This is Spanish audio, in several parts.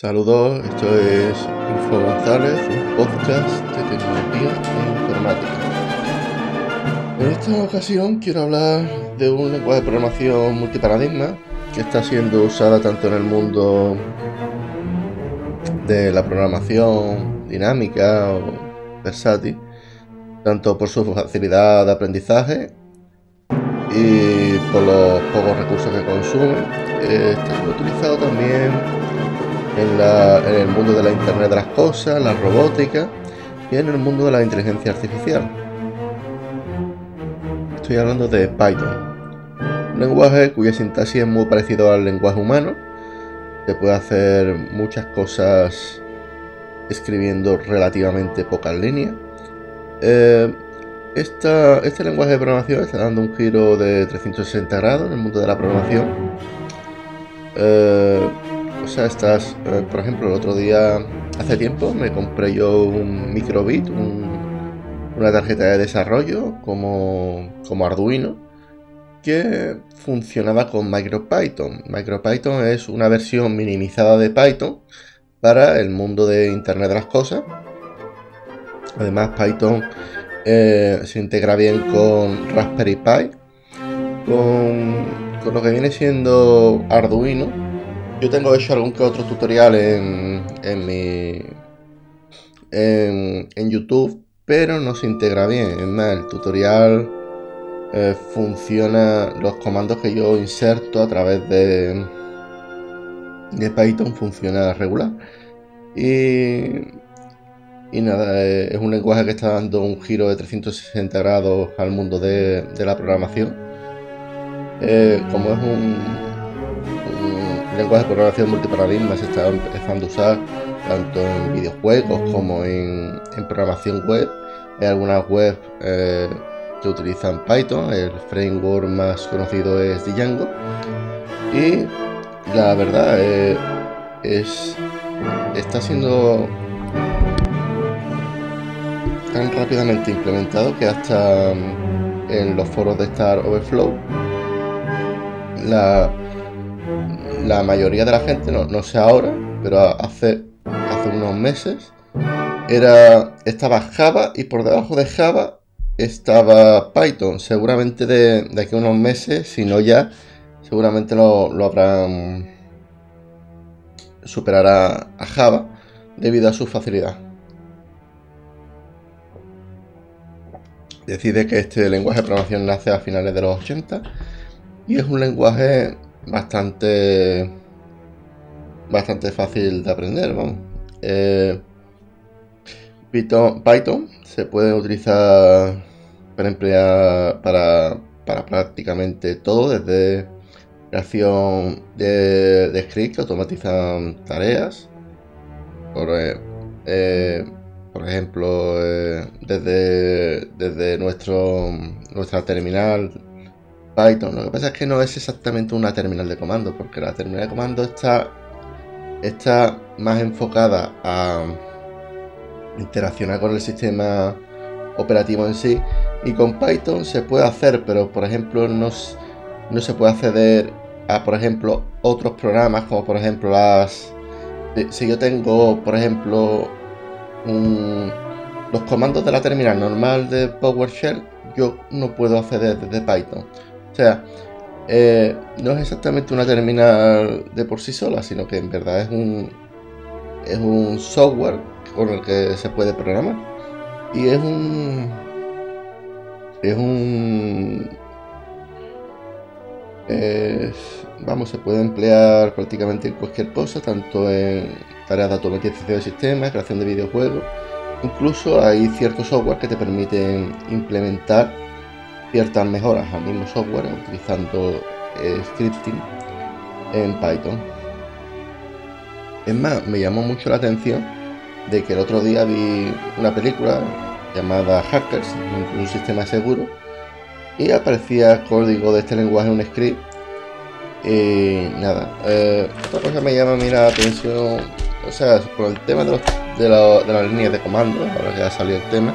Saludos, esto es Info González, un podcast de tecnología e informática. En esta ocasión quiero hablar de un lenguaje de programación multiparadigma que está siendo usada tanto en el mundo de la programación dinámica o versátil, tanto por su facilidad de aprendizaje y por los pocos recursos que consume. Está siendo utilizado también en, el mundo de la Internet de las Cosas, la robótica y en el mundo de la inteligencia artificial. Estoy hablando de Python, un lenguaje cuya sintaxis es muy parecido al lenguaje humano. Se puede hacer muchas cosas escribiendo relativamente pocas líneas. Eh, este lenguaje de programación está dando un giro de 360 grados en el mundo de la programación. Eh, o sea, estás, eh, por ejemplo, el otro día, hace tiempo, me compré yo un microbit, una tarjeta de desarrollo como, como Arduino, que funcionaba con MicroPython. MicroPython es una versión minimizada de Python para el mundo de Internet de las Cosas. Además, Python eh, se integra bien con Raspberry Pi, con, con lo que viene siendo Arduino yo tengo hecho algún que otro tutorial en, en mi. En, YouTube, pero no se integra bien. Es más, el tutorial eh, funciona. Los comandos que yo inserto a través de. de Python funciona regular. Y. Y nada, eh, es un lenguaje que está dando un giro de 360 grados al mundo de, la programación. Eh, como es un, lenguaje de programación multiparadigma se está empezando a usar tanto en videojuegos como en, programación web. Hay algunas webs eh, que utilizan Python, el framework más conocido es Django. Y la verdad eh, es está siendo tan rápidamente implementado que hasta mm, en los foros de Star Overflow la la mayoría de la gente, no, no sé ahora, pero hace, hace unos meses, era, estaba Java y por debajo de Java estaba Python. Seguramente de, aquí a unos meses, si no ya, seguramente lo, lo habrán superará a Java debido a su facilidad. Decide que este lenguaje de programación nace a finales de los 80 y es un lenguaje bastante bastante fácil de aprender. Vamos. Eh, Python, se puede utilizar para emplear para, para prácticamente todo, desde creación de, de scripts que automatizan tareas, por, eh, eh, por ejemplo, desde, desde nuestro, nuestra terminal Python. Lo que pasa es que no es exactamente una terminal de comando, porque la terminal de comando está, está más enfocada a interaccionar con el sistema operativo en sí. Y con Python se puede hacer, pero por ejemplo no, no se puede acceder a, por ejemplo, otros programas, como por ejemplo las... Si yo tengo, por ejemplo, los comandos de la terminal normal de PowerShell, yo no puedo acceder desde Python. Sea, eh, no es exactamente una terminal de por sí sola, sino que en verdad es un, es un software con el que se puede programar. Y es un. Es un. vamos, se puede emplear prácticamente en cualquier cosa, tanto en tareas de automatización de sistemas, creación de videojuegos. Incluso hay ciertos software que te permiten implementar ciertas mejoras al mismo software utilizando eh, scripting en Python. Es más, me llamó mucho la atención de que el otro día vi una película llamada Hackers, un, sistema seguro, y aparecía código de este lenguaje, un script. Y nada, eh, otra cosa me llama a la atención, o sea, por el tema de, de, de las líneas de comando, ahora que ha salido el tema,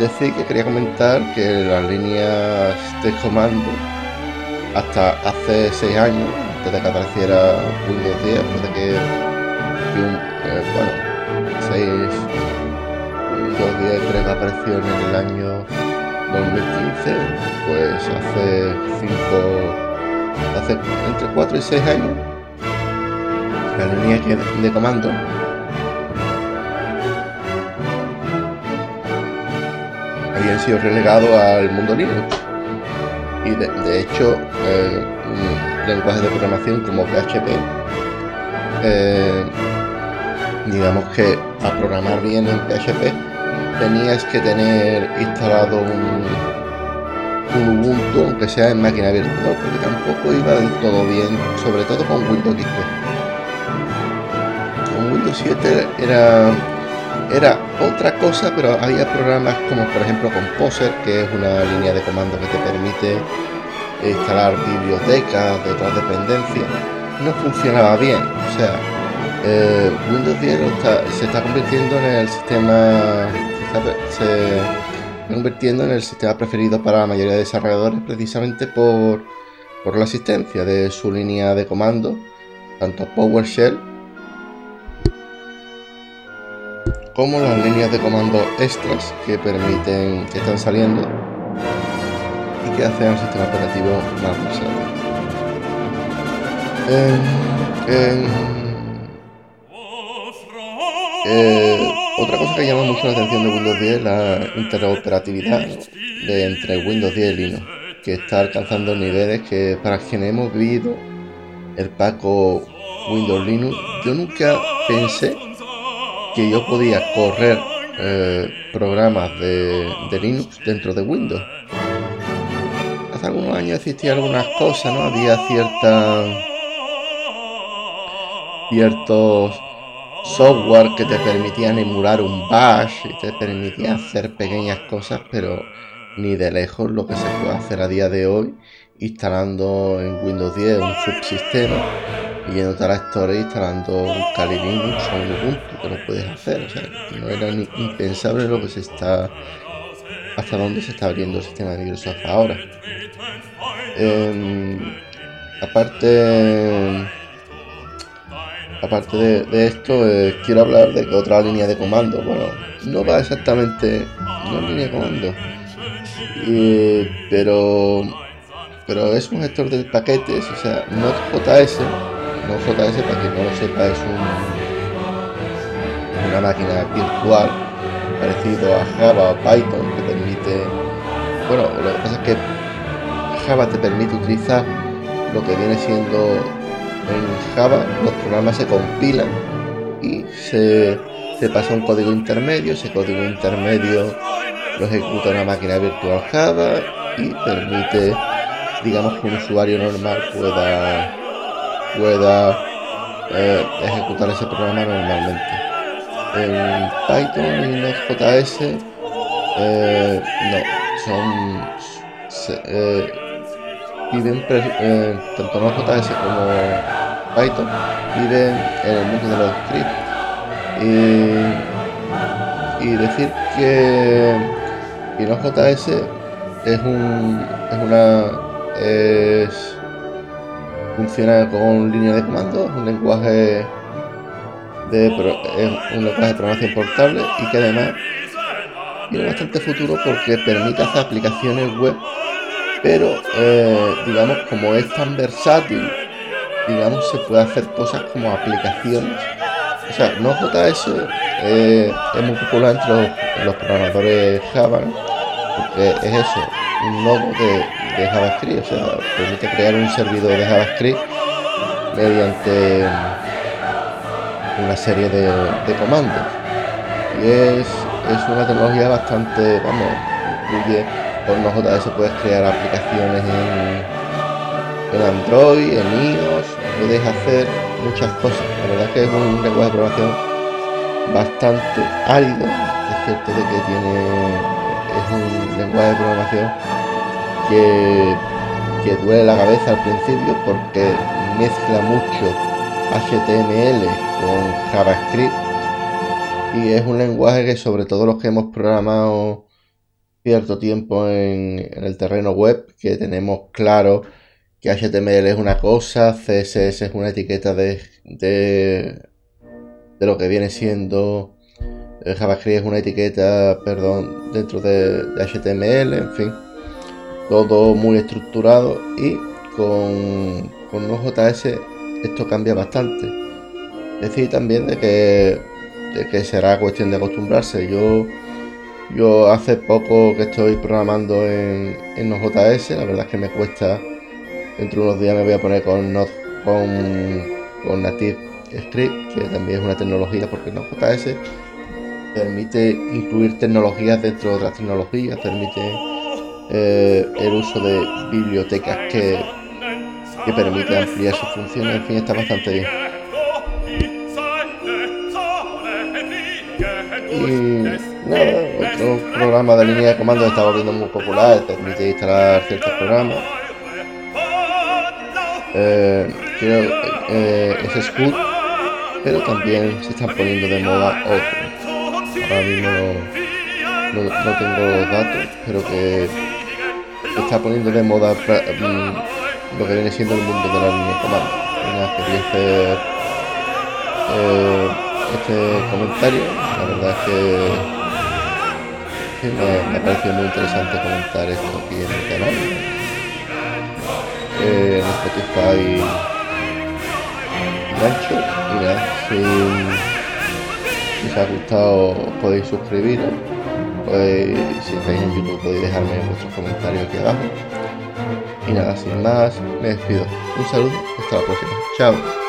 decir que quería comentar que las líneas de comando hasta hace 6 años, antes de que apareciera Windows 10, desde que eh, bueno, 6, Windows 10 creo apareció en el año 2015, pues hace 5, hace entre 4 y 6 años, la línea de comando habían sido relegados al mundo Linux. Y de, hecho, eh, un lenguaje de programación como PHP, eh, digamos que a programar bien en PHP tenías que tener instalado un, Ubuntu, aunque sea en máquina virtual, porque tampoco iba del todo bien, sobre todo con Windows XP. Con Windows 7 era era otra cosa, pero había programas como por ejemplo Composer, que es una línea de comando que te permite instalar bibliotecas de otras dependencias. No funcionaba bien, o sea, eh, Windows 10 se está convirtiendo en el sistema se está, convirtiendo en el sistema preferido para la mayoría de desarrolladores precisamente por, por la existencia de su línea de comando, tanto PowerShell como las líneas de comando extras que permiten, que están saliendo y que hacen el sistema operativo más versátil. Eh, otra cosa que llama mucho la atención de Windows 10 es la interoperatividad de, entre Windows 10 y Linux, que está alcanzando niveles que para quienes hemos vivido el Paco Windows Linux, yo nunca pensé que yo podía correr eh, programas de, Linux dentro de Windows. Hace algunos años existían algunas cosas, ¿no? Había cierta, ciertos software que te permitían emular un bash y te permitían hacer pequeñas cosas, pero ni de lejos lo que se puede hacer a día de hoy instalando en Windows 10 un subsistema y yendo a la Store instalando un Kali Linux o un Ubuntu que lo puedes hacer. O sea, no era ni impensable lo que se está. hasta dónde se está abriendo el sistema de Microsoft ahora. Em, aparte. Aparte de, esto, eh, quiero hablar de otra línea de comando, bueno, no va exactamente, no es línea de comando, pero, pero es un gestor de paquetes, o sea, Node.js JS, para quien no lo sepa, es una máquina virtual parecido a Java o Python que permite. Bueno, lo que pasa es que Java te permite utilizar lo que viene siendo en Java, los programas se compilan y se, se pasa un código intermedio, ese código intermedio lo ejecuta una máquina virtual Java y permite, digamos, que un usuario normal pueda pueda eh, ejecutar ese programa normalmente. En Python y Node.js eh, no, son eh, viven tanto Node.js como Python viven en el mundo de los scripts y, y decir que, que Node.js es un es una es funciona con línea de comando, es un lenguaje de, un lenguaje de programación portable y que además tiene bastante futuro porque permite hacer aplicaciones web, pero eh, digamos como es tan versátil, digamos se puede hacer cosas como aplicaciones. O sea, Node.js eh, es muy popular entre los, programadores Java, porque es eso, un nodo de, de JavaScript, o sea, permite crear un servidor de JavaScript mediante una serie de, comandos. Y es, una tecnología bastante, vamos, incluye con Node.js puedes crear aplicaciones en, en Android, en iOS, puedes hacer muchas cosas. La verdad es que es un lenguaje de programación bastante árido, es cierto de que tiene es un lenguaje de programación que, que duele la cabeza al principio porque mezcla mucho HTML con JavaScript y es un lenguaje que sobre todo los que hemos programado cierto tiempo en, el terreno web, que tenemos claro que HTML es una cosa, CSS es una etiqueta de, de, de lo que viene siendo JavaScript es una etiqueta, perdón, dentro de, HTML, en fin, todo muy estructurado y con, con Node.js esto cambia bastante. Decir también de que, de que será cuestión de acostumbrarse. Yo, yo hace poco que estoy programando en, en Node.js, la verdad es que me cuesta, dentro de unos días me voy a poner con, con, con Native Script, que también es una tecnología porque Node.js permite incluir tecnologías dentro de otras tecnologías, permite eh, el uso de bibliotecas que, que permite ampliar sus funciones, en fin, está bastante bien. Y nada, otro programa de línea de comando está volviendo muy popular, permite instalar ciertos programas. Eh, creo eh, es Scoot, pero también se están poniendo de moda otros ahora mismo no, tengo los datos, pero que está poniendo de moda mm, lo que viene siendo el mundo de la línea comando. eh, este comentario. La verdad es que, me, ha parecido muy interesante comentar esto aquí en el canal. Eh, Spotify gancho y nada, si os ha gustado podéis suscribiros. si estáis en YouTube podéis dejarme vuestros comentarios aquí abajo. Y nada, sin más, me despido. Un saludo, hasta la próxima. Chao.